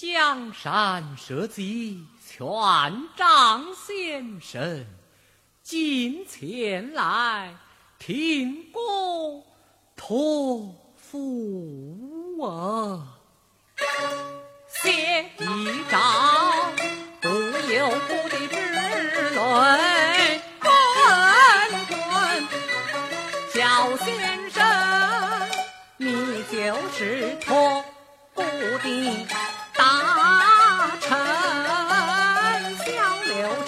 江山社稷，全仗先生。今前来听公托付啊，写一诏，不由不的之论。赵先生，你就是托孤的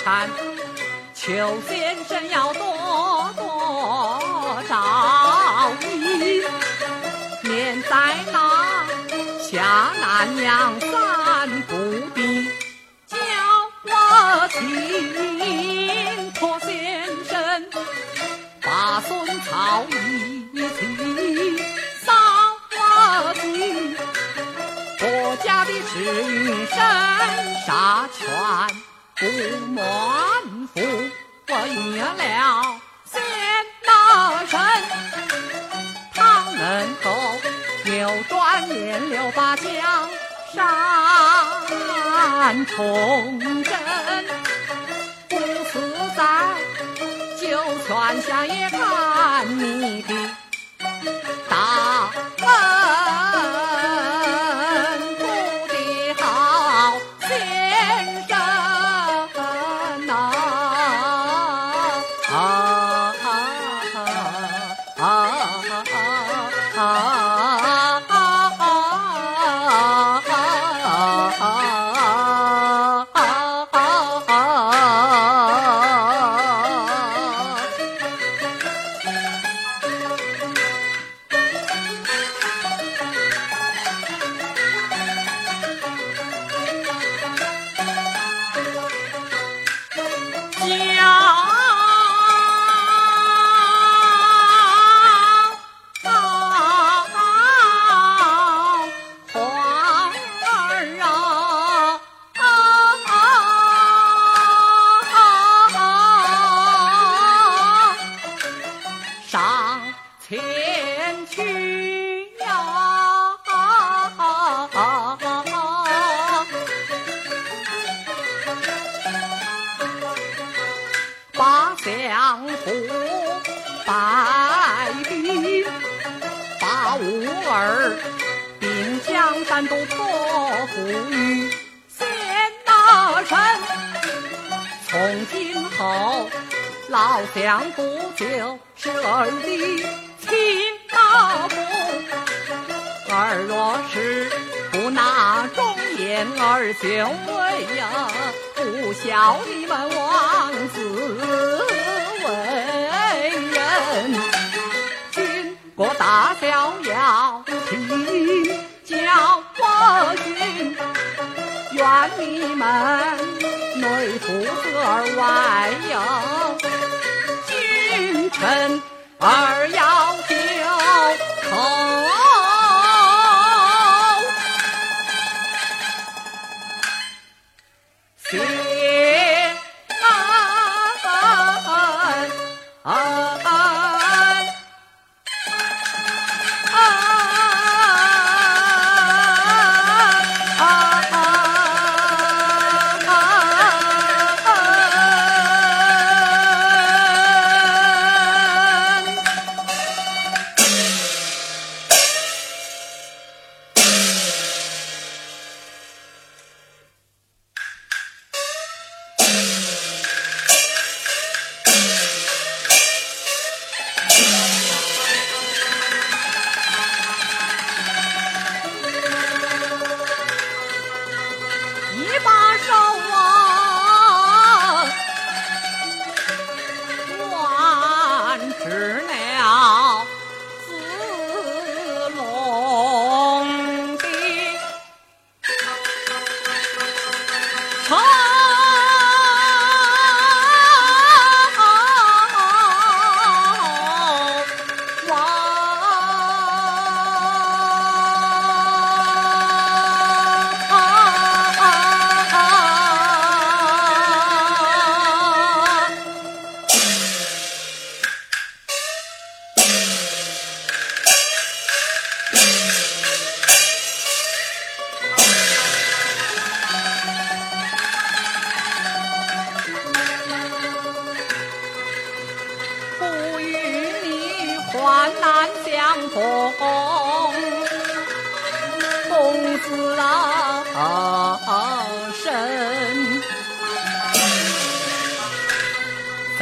小刘禅，求先生要多多照应，免在那下南洋三不的叫我情托先生。把孙曹一起扫地，国家的事与生杀权不满腹，我约了仙大神，他能够扭转年六把江山重振，不死在。就全下也看你的三都托付于见大神。从今后，老相不就是儿的亲大伯。儿若是不拿忠言儿就为呀，不孝你们王子为人，君国大小要。管你们内府和外有君臣二要交口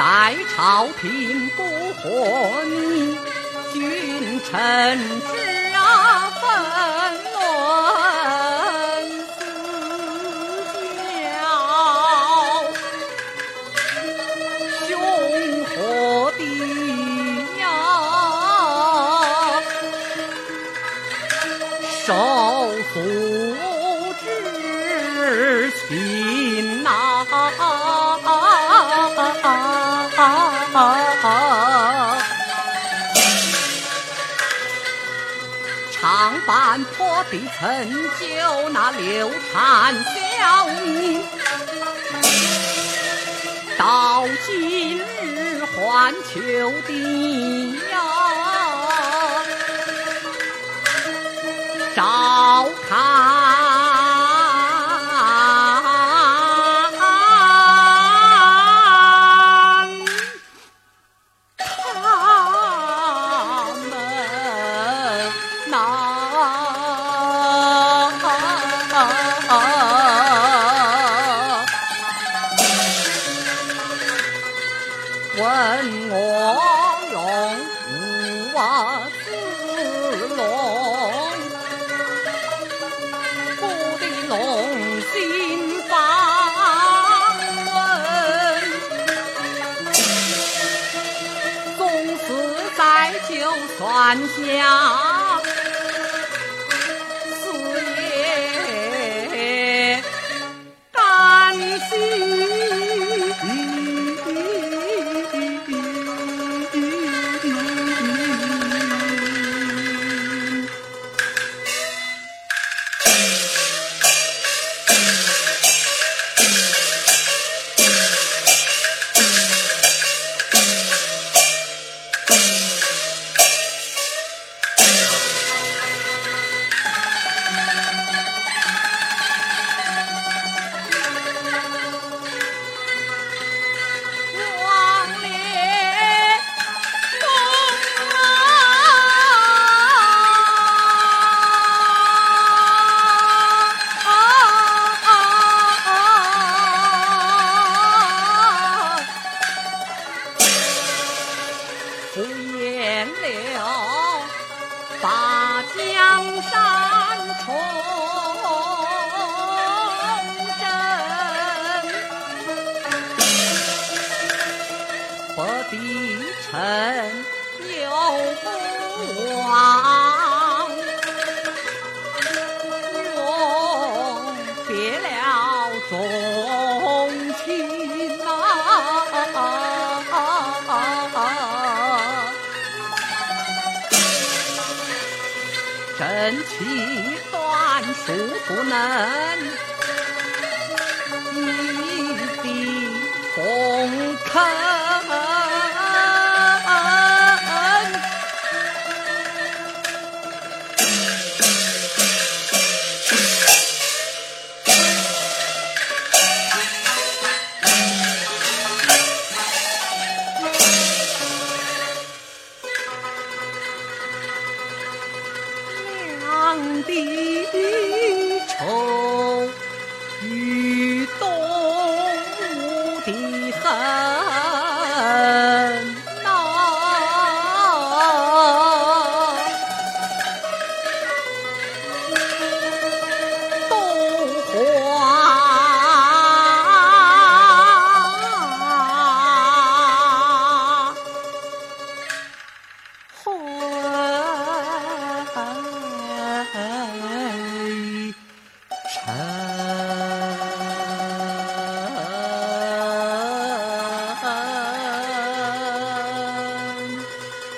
在朝廷不和你，君臣之啊分论思交，兄和弟呀，手足之情呐、伴破壁成就那流传效命，到今日还求的呀，照看。传下素也甘心真气断树不能一笔封坑。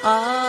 Ah.